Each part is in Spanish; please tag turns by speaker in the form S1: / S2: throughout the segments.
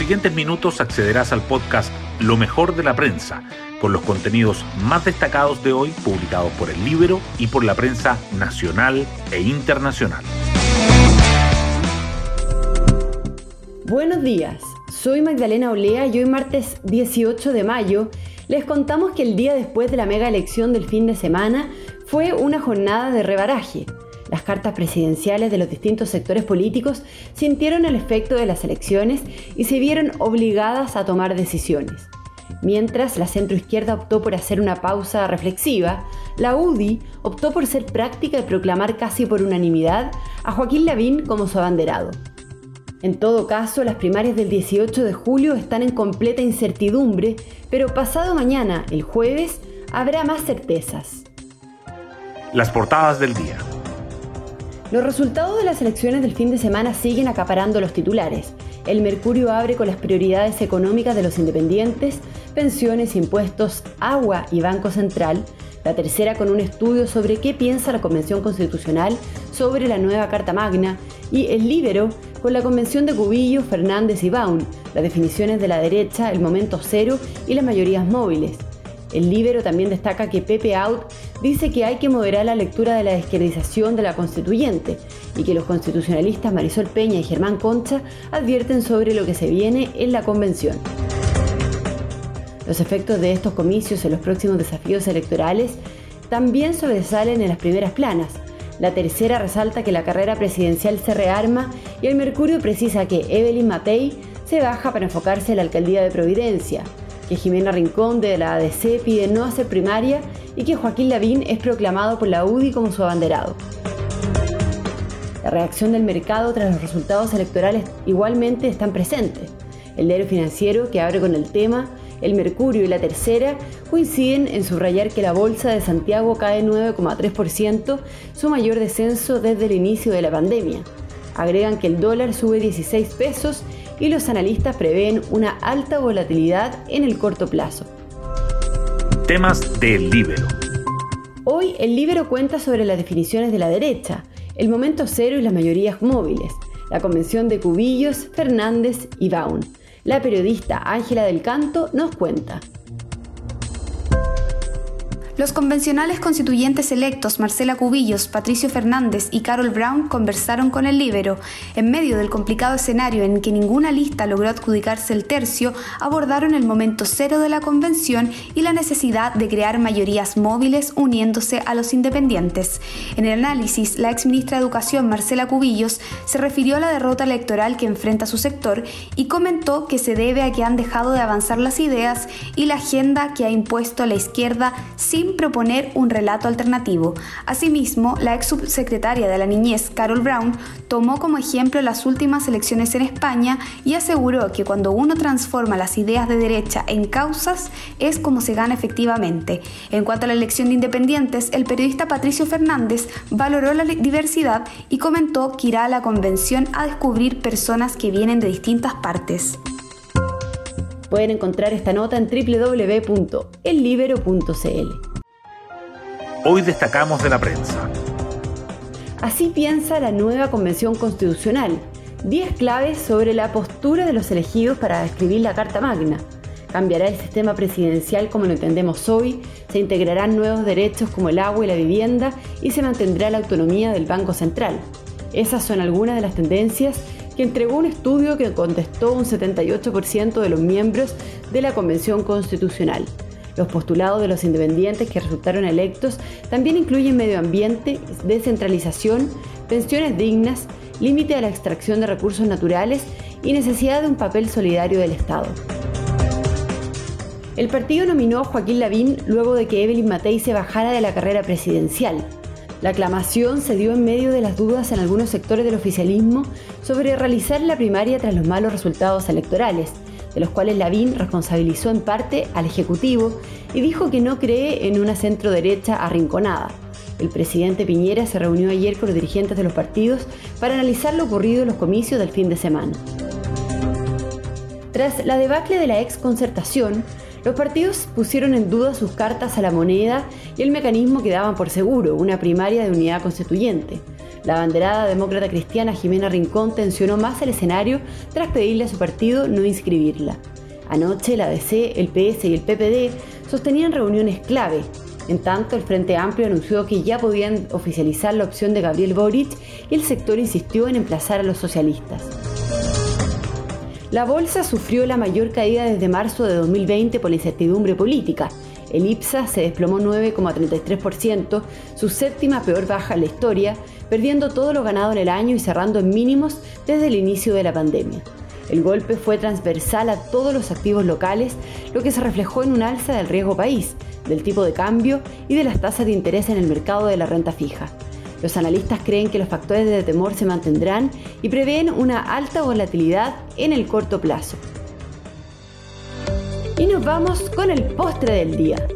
S1: siguientes minutos accederás al podcast Lo mejor de la prensa, con los contenidos más destacados de hoy publicados por el Libro y por la prensa nacional e internacional.
S2: Buenos días, soy Magdalena Olea y hoy martes 18 de mayo les contamos que el día después de la mega elección del fin de semana fue una jornada de rebaraje. Las cartas presidenciales de los distintos sectores políticos sintieron el efecto de las elecciones y se vieron obligadas a tomar decisiones. Mientras la centroizquierda optó por hacer una pausa reflexiva, la UDI optó por ser práctica y proclamar casi por unanimidad a Joaquín Lavín como su abanderado. En todo caso, las primarias del 18 de julio están en completa incertidumbre, pero pasado mañana, el jueves, habrá más certezas.
S1: Las portadas del día.
S2: Los resultados de las elecciones del fin de semana siguen acaparando los titulares. El Mercurio abre con las prioridades económicas de los independientes, pensiones, impuestos, agua y Banco Central. La tercera con un estudio sobre qué piensa la Convención Constitucional sobre la nueva Carta Magna. Y el Libero con la Convención de Cubillo, Fernández y Baun, las definiciones de la derecha, el momento cero y las mayorías móviles. El Libero también destaca que Pepe Out dice que hay que moderar la lectura de la desquerdización de la constituyente y que los constitucionalistas Marisol Peña y Germán Concha advierten sobre lo que se viene en la convención. Los efectos de estos comicios en los próximos desafíos electorales también sobresalen en las primeras planas. La tercera resalta que la carrera presidencial se rearma y el Mercurio precisa que Evelyn Matei se baja para enfocarse en la alcaldía de Providencia que Jimena Rincón de la ADC pide no hacer primaria y que Joaquín Lavín es proclamado por la UDI como su abanderado. La reacción del mercado tras los resultados electorales igualmente están presentes. El diario financiero, que abre con el tema, el Mercurio y la Tercera coinciden en subrayar que la Bolsa de Santiago cae 9,3%, su mayor descenso desde el inicio de la pandemia. Agregan que el dólar sube 16 pesos y los analistas prevén una alta volatilidad en el corto plazo.
S1: Temas del Libero.
S2: Hoy el Libero cuenta sobre las definiciones de la derecha, el momento cero y las mayorías móviles, la convención de Cubillos, Fernández y Baun. La periodista Ángela del Canto nos cuenta.
S3: Los convencionales constituyentes electos Marcela Cubillos, Patricio Fernández y Carol Brown conversaron con el Libero. En medio del complicado escenario en que ninguna lista logró adjudicarse el tercio, abordaron el momento cero de la convención y la necesidad de crear mayorías móviles uniéndose a los independientes. En el análisis, la ex ministra de Educación Marcela Cubillos se refirió a la derrota electoral que enfrenta su sector y comentó que se debe a que han dejado de avanzar las ideas y la agenda que ha impuesto la izquierda sin proponer un relato alternativo. Asimismo, la ex subsecretaria de la Niñez, Carol Brown, tomó como ejemplo las últimas elecciones en España y aseguró que cuando uno transforma las ideas de derecha en causas es como se gana efectivamente. En cuanto a la elección de independientes, el periodista Patricio Fernández valoró la diversidad y comentó que irá a la convención a descubrir personas que vienen de distintas partes.
S2: Pueden encontrar esta nota en www.ellibero.cl.
S1: Hoy destacamos de la prensa.
S2: Así piensa la nueva Convención Constitucional. 10 claves sobre la postura de los elegidos para escribir la Carta Magna. Cambiará el sistema presidencial como lo entendemos hoy, se integrarán nuevos derechos como el agua y la vivienda y se mantendrá la autonomía del Banco Central. Esas son algunas de las tendencias que entregó un estudio que contestó un 78% de los miembros de la Convención Constitucional. Los postulados de los independientes que resultaron electos también incluyen medio ambiente, descentralización, pensiones dignas, límite a la extracción de recursos naturales y necesidad de un papel solidario del Estado. El partido nominó a Joaquín Lavín luego de que Evelyn Matei se bajara de la carrera presidencial. La aclamación se dio en medio de las dudas en algunos sectores del oficialismo sobre realizar la primaria tras los malos resultados electorales de los cuales Lavín responsabilizó en parte al Ejecutivo y dijo que no cree en una centro derecha arrinconada. El presidente Piñera se reunió ayer con los dirigentes de los partidos para analizar lo ocurrido en los comicios del fin de semana. Tras la debacle de la ex concertación, los partidos pusieron en duda sus cartas a la moneda y el mecanismo que daban por seguro, una primaria de unidad constituyente. La banderada demócrata cristiana Jimena Rincón tensionó más el escenario tras pedirle a su partido no inscribirla. Anoche la DC, el PS y el PPD sostenían reuniones clave. En tanto, el Frente Amplio anunció que ya podían oficializar la opción de Gabriel Boric y el sector insistió en emplazar a los socialistas. La bolsa sufrió la mayor caída desde marzo de 2020 por la incertidumbre política. El IPSA se desplomó 9,33%, su séptima peor baja en la historia, perdiendo todo lo ganado en el año y cerrando en mínimos desde el inicio de la pandemia. El golpe fue transversal a todos los activos locales, lo que se reflejó en un alza del riesgo país, del tipo de cambio y de las tasas de interés en el mercado de la renta fija. Los analistas creen que los factores de temor se mantendrán y prevén una alta volatilidad en el corto plazo. Y nos vamos con el postre del día.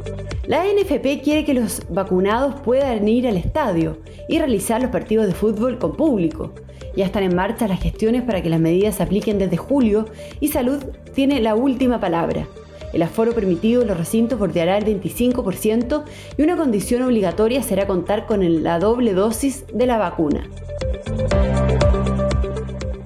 S2: La NFP quiere que los vacunados puedan ir al estadio y realizar los partidos de fútbol con público. Ya están en marcha las gestiones para que las medidas se apliquen desde julio y Salud tiene la última palabra. El aforo permitido en los recintos bordeará el 25% y una condición obligatoria será contar con la doble dosis de la vacuna.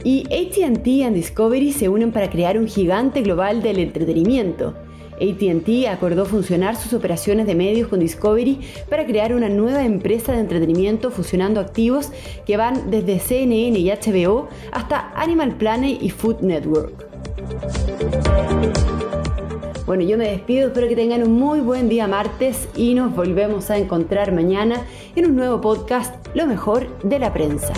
S2: Y ATT y Discovery se unen para crear un gigante global del entretenimiento. ATT acordó funcionar sus operaciones de medios con Discovery para crear una nueva empresa de entretenimiento fusionando activos que van desde CNN y HBO hasta Animal Planet y Food Network. Bueno, yo me despido, espero que tengan un muy buen día martes y nos volvemos a encontrar mañana en un nuevo podcast, Lo mejor de la prensa.